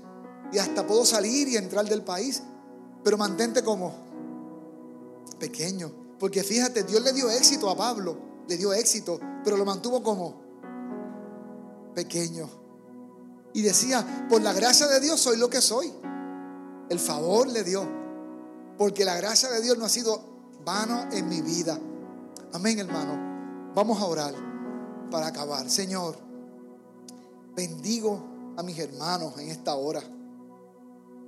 y hasta puedo salir y entrar del país. Pero mantente como pequeño. Porque fíjate, Dios le dio éxito a Pablo. Le dio éxito, pero lo mantuvo como pequeño. Y decía, por la gracia de Dios soy lo que soy. El favor le dio. Porque la gracia de Dios no ha sido vano en mi vida. Amén, hermano. Vamos a orar para acabar. Señor, bendigo a mis hermanos en esta hora.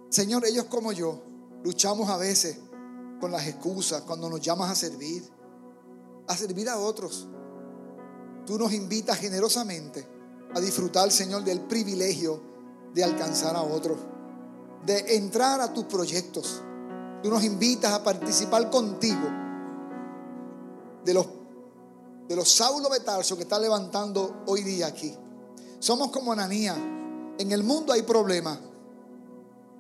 Señor, ellos como yo luchamos a veces con las excusas cuando nos llamas a servir, a servir a otros. Tú nos invitas generosamente a disfrutar, Señor, del privilegio de alcanzar a otros, de entrar a tus proyectos. Tú nos invitas a participar contigo de los, de los Saulo Betarso que está levantando hoy día aquí. Somos como Ananía. En el mundo hay problemas,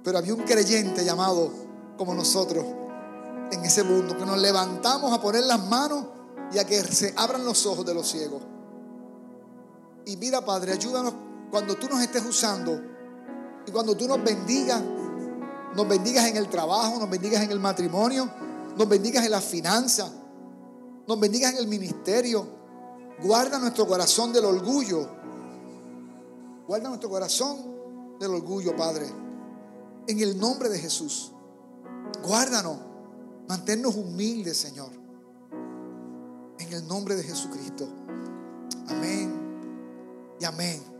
pero había un creyente llamado como nosotros en ese mundo, que nos levantamos a poner las manos y a que se abran los ojos de los ciegos. Y mira, Padre, ayúdanos cuando tú nos estés usando y cuando tú nos bendigas, nos bendigas en el trabajo, nos bendigas en el matrimonio, nos bendigas en las finanzas, nos bendigas en el ministerio. Guarda nuestro corazón del orgullo. Guarda nuestro corazón del orgullo, Padre. En el nombre de Jesús. Guárdanos. Manténnos humildes, Señor. En el nombre de Jesucristo. Amén y amén.